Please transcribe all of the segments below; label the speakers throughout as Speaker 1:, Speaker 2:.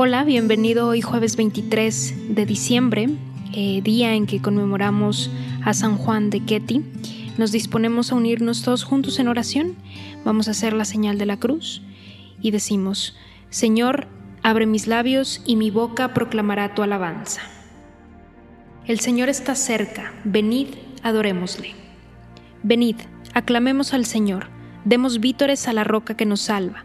Speaker 1: Hola, bienvenido hoy jueves 23 de diciembre, eh, día en que conmemoramos a San Juan de Ketty. Nos disponemos a unirnos todos juntos en oración. Vamos a hacer la señal de la cruz y decimos, Señor, abre mis labios y mi boca proclamará tu alabanza. El Señor está cerca, venid, adorémosle. Venid, aclamemos al Señor, demos vítores a la roca que nos salva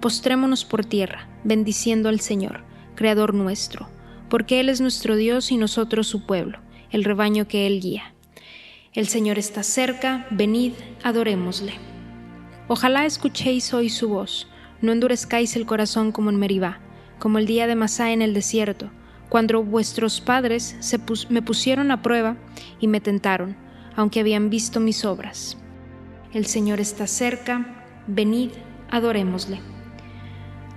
Speaker 1: postrémonos por tierra bendiciendo al Señor, Creador nuestro, porque Él es nuestro Dios y nosotros su pueblo, el rebaño que Él guía. El Señor está cerca, venid, adorémosle. Ojalá escuchéis hoy su voz, no endurezcáis el corazón como en Meribá, como el día de Masá en el desierto, cuando vuestros padres se me pusieron a prueba y me tentaron, aunque habían visto mis obras. El Señor está cerca, venid, adorémosle.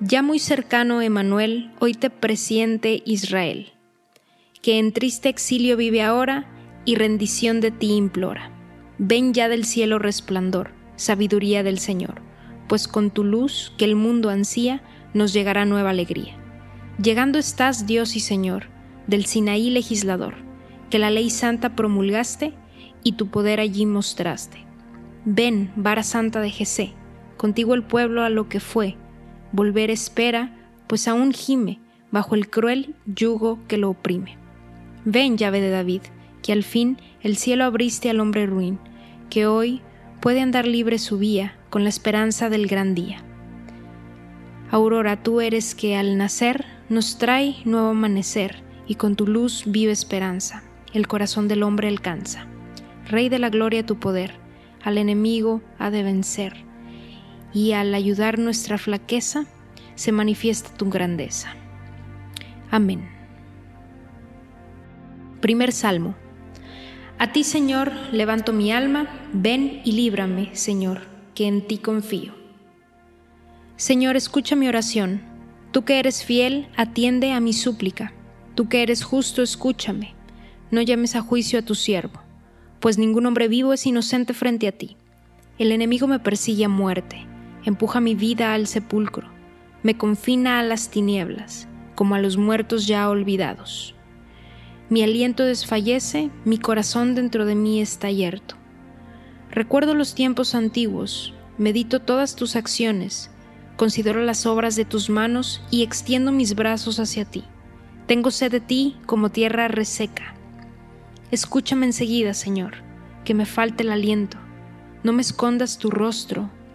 Speaker 1: Ya muy cercano, Emanuel, hoy te presiente Israel, que en triste exilio vive ahora y rendición de ti implora. Ven ya del cielo resplandor, sabiduría del Señor, pues con tu luz, que el mundo ansía, nos llegará nueva alegría. Llegando estás, Dios y Señor, del Sinaí legislador, que la ley santa promulgaste y tu poder allí mostraste. Ven, vara santa de Jesé, contigo el pueblo a lo que fue, volver espera, pues aún gime bajo el cruel yugo que lo oprime. Ven, llave de David, que al fin el cielo abriste al hombre ruin, que hoy puede andar libre su vía con la esperanza del gran día. Aurora, tú eres que al nacer nos trae nuevo amanecer, y con tu luz vive esperanza, el corazón del hombre alcanza. Rey de la gloria tu poder, al enemigo ha de vencer y al ayudar nuestra flaqueza se manifiesta tu grandeza. Amén. Primer Salmo. A ti, Señor, levanto mi alma, ven y líbrame, Señor, que en ti confío. Señor, escucha mi oración. Tú que eres fiel, atiende a mi súplica. Tú que eres justo, escúchame. No llames a juicio a tu siervo, pues ningún hombre vivo es inocente frente a ti. El enemigo me persigue a muerte empuja mi vida al sepulcro, me confina a las tinieblas, como a los muertos ya olvidados. Mi aliento desfallece, mi corazón dentro de mí está yerto. Recuerdo los tiempos antiguos, medito todas tus acciones, considero las obras de tus manos y extiendo mis brazos hacia ti. Tengo sed de ti como tierra reseca. Escúchame enseguida, Señor, que me falte el aliento. No me escondas tu rostro,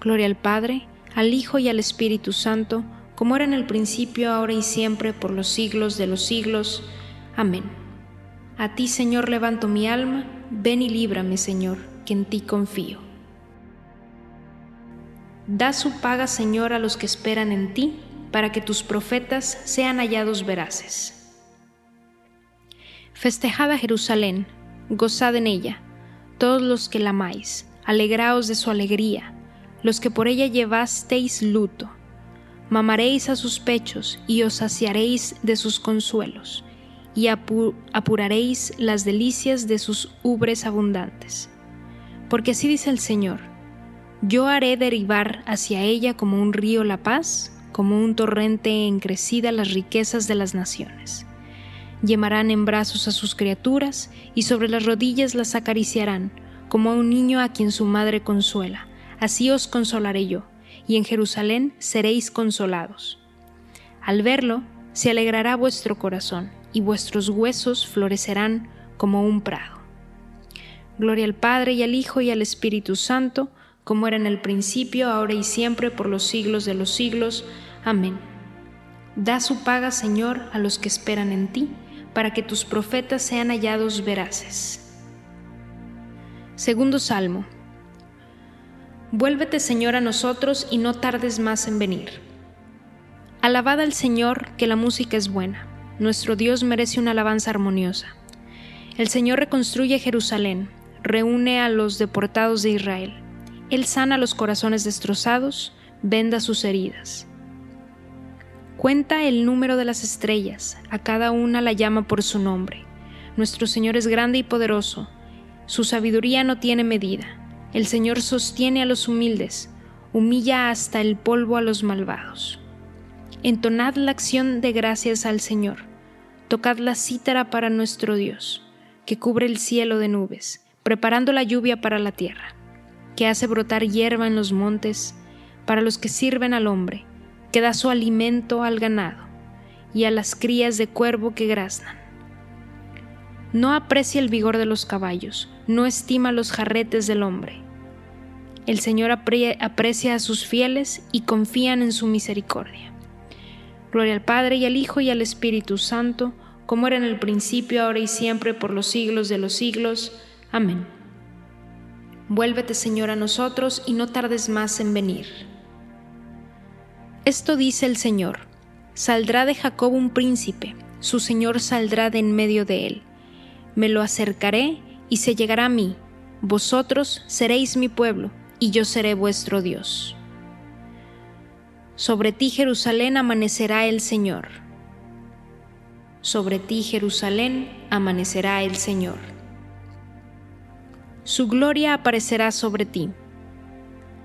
Speaker 1: Gloria al Padre, al Hijo y al Espíritu Santo, como era en el principio, ahora y siempre, por los siglos de los siglos. Amén. A ti, Señor, levanto mi alma, ven y líbrame, Señor, que en ti confío. Da su paga, Señor, a los que esperan en ti, para que tus profetas sean hallados veraces. Festejad Jerusalén, gozad en ella, todos los que la amáis, alegraos de su alegría, los que por ella llevasteis luto mamaréis a sus pechos y os saciaréis de sus consuelos, y apuraréis las delicias de sus ubres abundantes. Porque así dice el Señor, yo haré derivar hacia ella como un río la paz, como un torrente en crecida las riquezas de las naciones. Llemarán en brazos a sus criaturas y sobre las rodillas las acariciarán, como a un niño a quien su madre consuela. Así os consolaré yo y en Jerusalén seréis consolados. Al verlo, se alegrará vuestro corazón, y vuestros huesos florecerán como un prado. Gloria al Padre y al Hijo y al Espíritu Santo, como era en el principio, ahora y siempre, por los siglos de los siglos. Amén. Da su paga, Señor, a los que esperan en ti, para que tus profetas sean hallados veraces. Segundo Salmo. Vuélvete Señor a nosotros y no tardes más en venir. Alabad al Señor, que la música es buena. Nuestro Dios merece una alabanza armoniosa. El Señor reconstruye Jerusalén, reúne a los deportados de Israel. Él sana los corazones destrozados, venda sus heridas. Cuenta el número de las estrellas, a cada una la llama por su nombre. Nuestro Señor es grande y poderoso, su sabiduría no tiene medida. El Señor sostiene a los humildes, humilla hasta el polvo a los malvados. Entonad la acción de gracias al Señor, tocad la cítara para nuestro Dios, que cubre el cielo de nubes, preparando la lluvia para la tierra, que hace brotar hierba en los montes, para los que sirven al hombre, que da su alimento al ganado y a las crías de cuervo que graznan. No aprecia el vigor de los caballos, no estima los jarretes del hombre. El Señor aprecia a sus fieles y confían en su misericordia. Gloria al Padre y al Hijo y al Espíritu Santo, como era en el principio, ahora y siempre, por los siglos de los siglos. Amén. Vuélvete, Señor, a nosotros y no tardes más en venir. Esto dice el Señor, saldrá de Jacob un príncipe, su Señor saldrá de en medio de él me lo acercaré y se llegará a mí. Vosotros seréis mi pueblo, y yo seré vuestro Dios. Sobre ti, Jerusalén, amanecerá el Señor. Sobre ti, Jerusalén, amanecerá el Señor. Su gloria aparecerá sobre ti.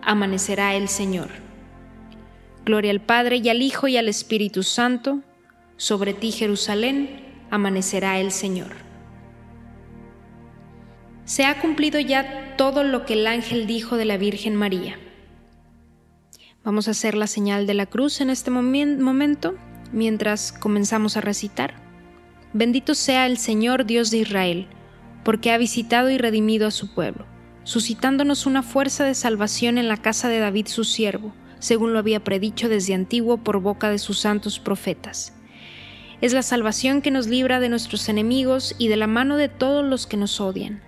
Speaker 1: Amanecerá el Señor. Gloria al Padre y al Hijo y al Espíritu Santo. Sobre ti, Jerusalén, amanecerá el Señor se ha cumplido ya todo lo que el ángel dijo de la Virgen María. Vamos a hacer la señal de la cruz en este momento mientras comenzamos a recitar. Bendito sea el Señor Dios de Israel, porque ha visitado y redimido a su pueblo, suscitándonos una fuerza de salvación en la casa de David su siervo, según lo había predicho desde antiguo por boca de sus santos profetas. Es la salvación que nos libra de nuestros enemigos y de la mano de todos los que nos odian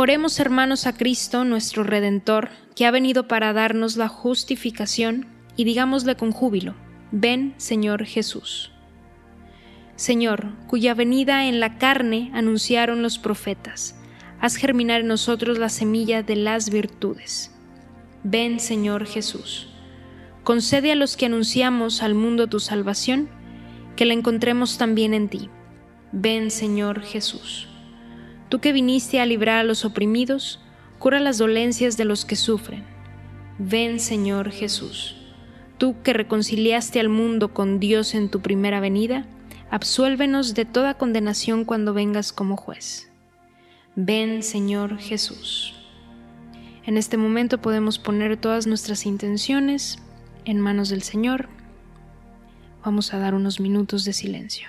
Speaker 1: Oremos hermanos a Cristo, nuestro Redentor, que ha venido para darnos la justificación, y digámosle con júbilo, ven Señor Jesús. Señor, cuya venida en la carne anunciaron los profetas haz germinar en nosotros la semilla de las virtudes. Ven, Señor Jesús. Concede a los que anunciamos al mundo tu salvación, que la encontremos también en ti. Ven, Señor Jesús. Tú que viniste a librar a los oprimidos, cura las dolencias de los que sufren. Ven, Señor Jesús. Tú que reconciliaste al mundo con Dios en tu primera venida, absuélvenos de toda condenación cuando vengas como juez. Ven Señor Jesús. En este momento podemos poner todas nuestras intenciones en manos del Señor. Vamos a dar unos minutos de silencio.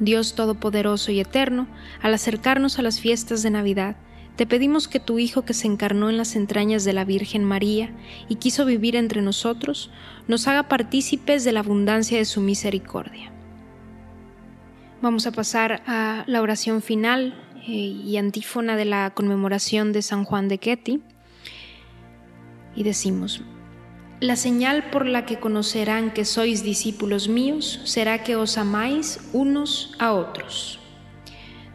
Speaker 1: Dios Todopoderoso y Eterno, al acercarnos a las fiestas de Navidad, te pedimos que tu Hijo que se encarnó en las entrañas de la Virgen María y quiso vivir entre nosotros, nos haga partícipes de la abundancia de su misericordia. Vamos a pasar a la oración final eh, y antífona de la conmemoración de San Juan de Ketty. Y decimos, la señal por la que conocerán que sois discípulos míos será que os amáis unos a otros.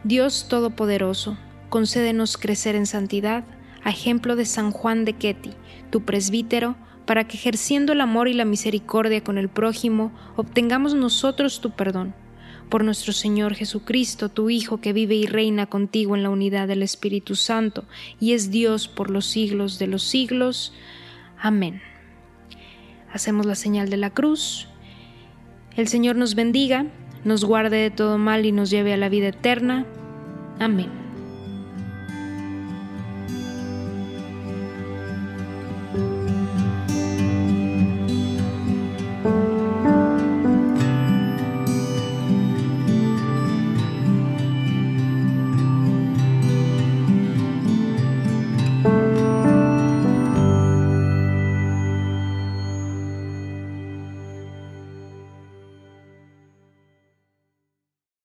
Speaker 1: Dios Todopoderoso, concédenos crecer en santidad, a ejemplo de San Juan de Ketty, tu presbítero, para que ejerciendo el amor y la misericordia con el prójimo, obtengamos nosotros tu perdón. Por nuestro Señor Jesucristo, tu Hijo, que vive y reina contigo en la unidad del Espíritu Santo, y es Dios por los siglos de los siglos. Amén. Hacemos la señal de la cruz. El Señor nos bendiga, nos guarde de todo mal y nos lleve a la vida eterna. Amén.